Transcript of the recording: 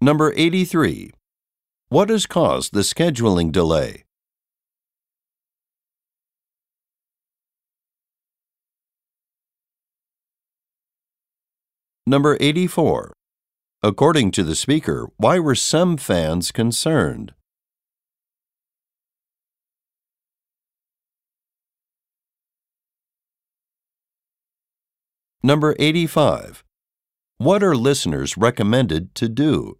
Number 83. What has caused the scheduling delay? Number 84. According to the speaker, why were some fans concerned? Number 85. What are listeners recommended to do?